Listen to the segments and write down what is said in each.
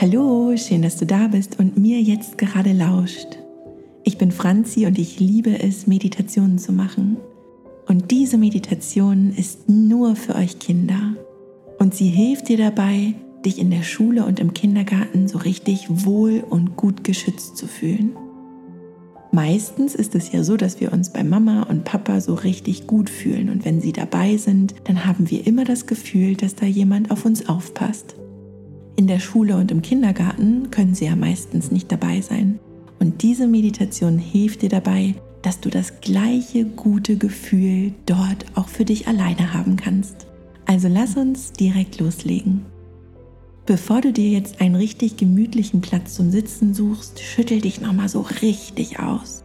Hallo, schön, dass du da bist und mir jetzt gerade lauscht. Ich bin Franzi und ich liebe es, Meditationen zu machen. Und diese Meditation ist nur für euch Kinder. Und sie hilft dir dabei, dich in der Schule und im Kindergarten so richtig wohl und gut geschützt zu fühlen. Meistens ist es ja so, dass wir uns bei Mama und Papa so richtig gut fühlen und wenn sie dabei sind, dann haben wir immer das Gefühl, dass da jemand auf uns aufpasst. In der Schule und im Kindergarten können sie ja meistens nicht dabei sein. Und diese Meditation hilft dir dabei, dass du das gleiche gute Gefühl dort auch für dich alleine haben kannst. Also lass uns direkt loslegen. Bevor du dir jetzt einen richtig gemütlichen Platz zum Sitzen suchst, schüttel dich nochmal so richtig aus.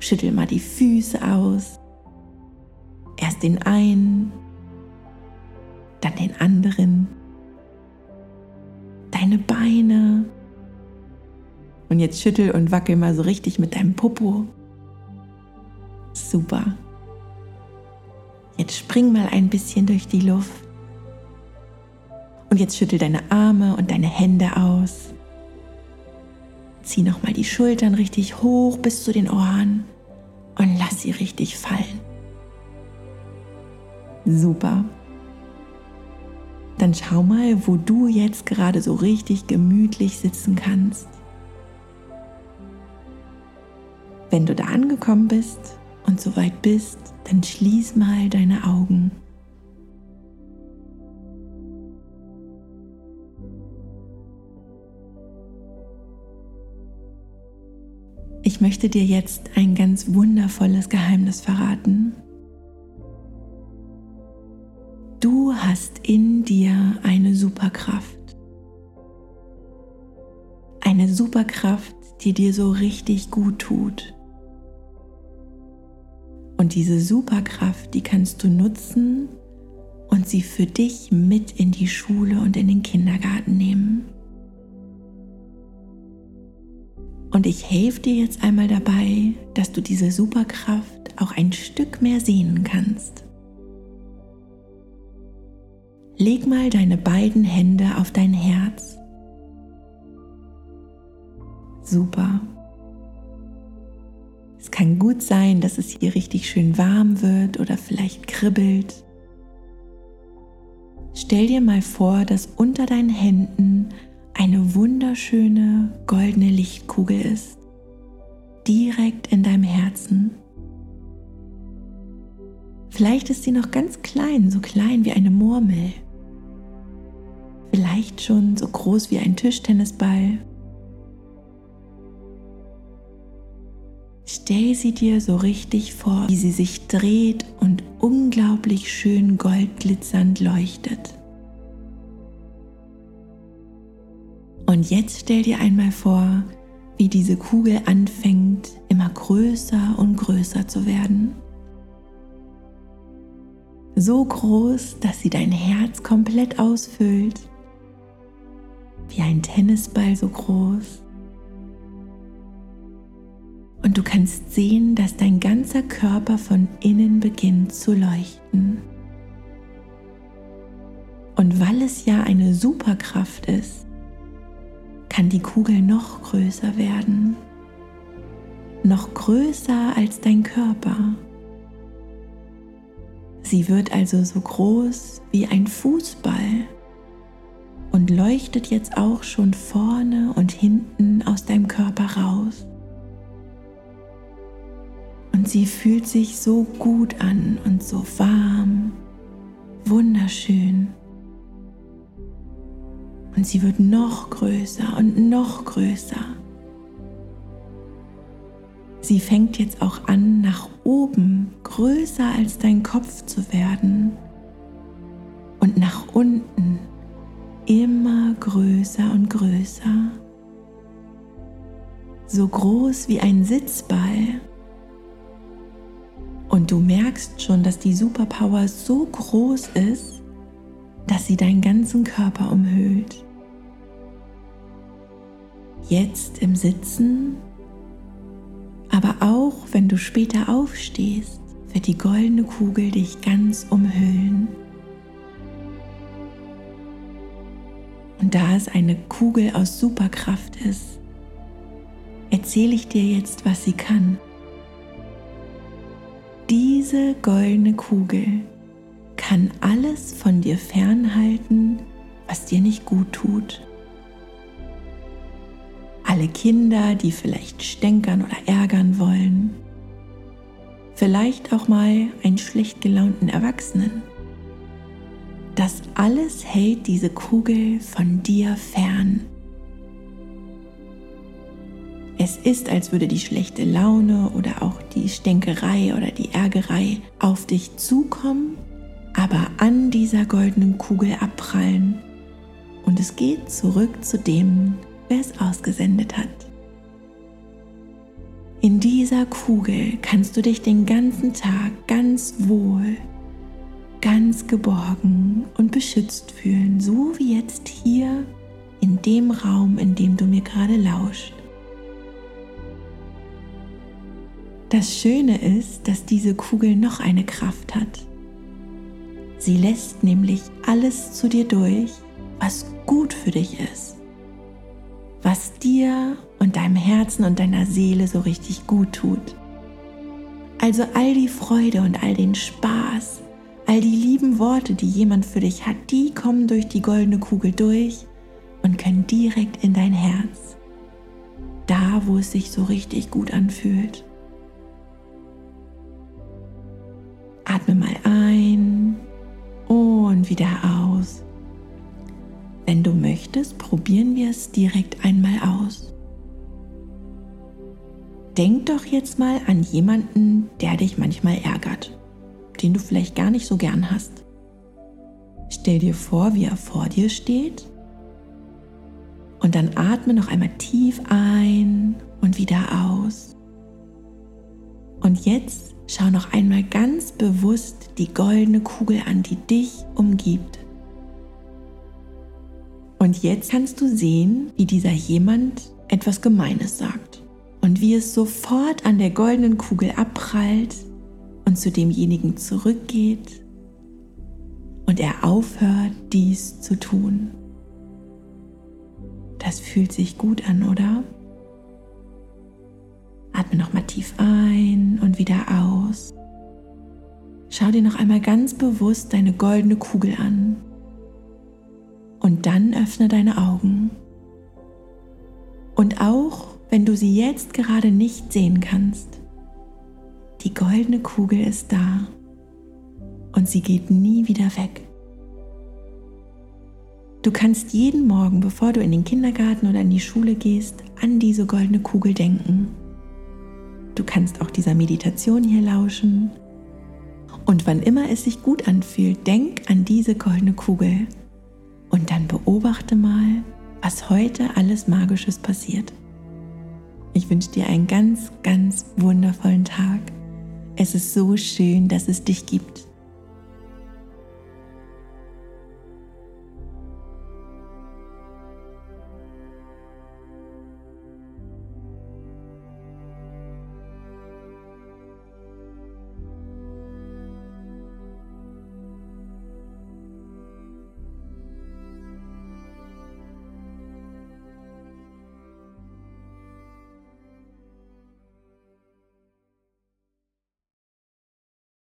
Schüttel mal die Füße aus. Erst den einen, dann den anderen deine Beine. Und jetzt schüttel und wackel mal so richtig mit deinem Popo. Super. Jetzt spring mal ein bisschen durch die Luft. Und jetzt schüttel deine Arme und deine Hände aus. Zieh nochmal die Schultern richtig hoch bis zu den Ohren und lass sie richtig fallen. Super dann schau mal, wo du jetzt gerade so richtig gemütlich sitzen kannst. Wenn du da angekommen bist und soweit bist, dann schließ mal deine Augen. Ich möchte dir jetzt ein ganz wundervolles Geheimnis verraten. Du hast in dir eine Superkraft. Eine Superkraft, die dir so richtig gut tut. Und diese Superkraft, die kannst du nutzen und sie für dich mit in die Schule und in den Kindergarten nehmen. Und ich helfe dir jetzt einmal dabei, dass du diese Superkraft auch ein Stück mehr sehen kannst. Leg mal deine beiden Hände auf dein Herz. Super. Es kann gut sein, dass es hier richtig schön warm wird oder vielleicht kribbelt. Stell dir mal vor, dass unter deinen Händen eine wunderschöne goldene Lichtkugel ist, direkt in deinem Herzen. Vielleicht ist sie noch ganz klein, so klein wie eine Murmel vielleicht schon so groß wie ein Tischtennisball. Stell sie dir so richtig vor, wie sie sich dreht und unglaublich schön goldglitzernd leuchtet. Und jetzt stell dir einmal vor, wie diese Kugel anfängt, immer größer und größer zu werden. So groß, dass sie dein Herz komplett ausfüllt wie ein Tennisball so groß. Und du kannst sehen, dass dein ganzer Körper von innen beginnt zu leuchten. Und weil es ja eine Superkraft ist, kann die Kugel noch größer werden, noch größer als dein Körper. Sie wird also so groß wie ein Fußball und leuchtet jetzt auch schon vorne und hinten aus deinem Körper raus. Und sie fühlt sich so gut an und so warm, wunderschön. Und sie wird noch größer und noch größer. Sie fängt jetzt auch an, nach oben größer als dein Kopf zu werden und nach unten immer größer und größer, so groß wie ein Sitzball. Und du merkst schon, dass die Superpower so groß ist, dass sie deinen ganzen Körper umhüllt. Jetzt im Sitzen, aber auch wenn du später aufstehst, wird die goldene Kugel dich ganz umhüllen. Und da es eine Kugel aus Superkraft ist, erzähle ich dir jetzt, was sie kann. Diese goldene Kugel kann alles von dir fernhalten, was dir nicht gut tut. Alle Kinder, die vielleicht stänkern oder ärgern wollen. Vielleicht auch mal einen schlecht gelaunten Erwachsenen. Das alles hält diese Kugel von dir fern. Es ist, als würde die schlechte Laune oder auch die Stänkerei oder die Ärgerei auf dich zukommen, aber an dieser goldenen Kugel abprallen. Und es geht zurück zu dem, wer es ausgesendet hat. In dieser Kugel kannst du dich den ganzen Tag ganz wohl, ganz geborgen und beschützt fühlen, so wie jetzt hier in dem Raum, in dem du mir gerade lauscht. Das Schöne ist, dass diese Kugel noch eine Kraft hat. Sie lässt nämlich alles zu dir durch, was gut für dich ist, was dir und deinem Herzen und deiner Seele so richtig gut tut. Also all die Freude und all den Spaß, all die lieben Worte, die jemand für dich hat, die kommen durch die goldene Kugel durch und können direkt in dein Herz. Da, wo es sich so richtig gut anfühlt. Atme mal ein und wieder aus. Wenn du möchtest, probieren wir es direkt einmal aus. Denk doch jetzt mal an jemanden, der dich manchmal ärgert, den du vielleicht gar nicht so gern hast. Stell dir vor, wie er vor dir steht und dann atme noch einmal tief ein und wieder aus. Und jetzt schau noch einmal ganz bewusst die goldene Kugel an, die dich umgibt. Und jetzt kannst du sehen, wie dieser jemand etwas Gemeines sagt und wie es sofort an der goldenen Kugel abprallt und zu demjenigen zurückgeht und er aufhört, dies zu tun. Das fühlt sich gut an, oder? Atme nochmal tief ein und wieder aus. Schau dir noch einmal ganz bewusst deine goldene Kugel an. Und dann öffne deine Augen. Und auch wenn du sie jetzt gerade nicht sehen kannst, die goldene Kugel ist da und sie geht nie wieder weg. Du kannst jeden Morgen, bevor du in den Kindergarten oder in die Schule gehst, an diese goldene Kugel denken Du kannst auch dieser Meditation hier lauschen. Und wann immer es sich gut anfühlt, denk an diese goldene Kugel und dann beobachte mal, was heute alles Magisches passiert. Ich wünsche dir einen ganz, ganz. Es ist so schön, dass es dich gibt.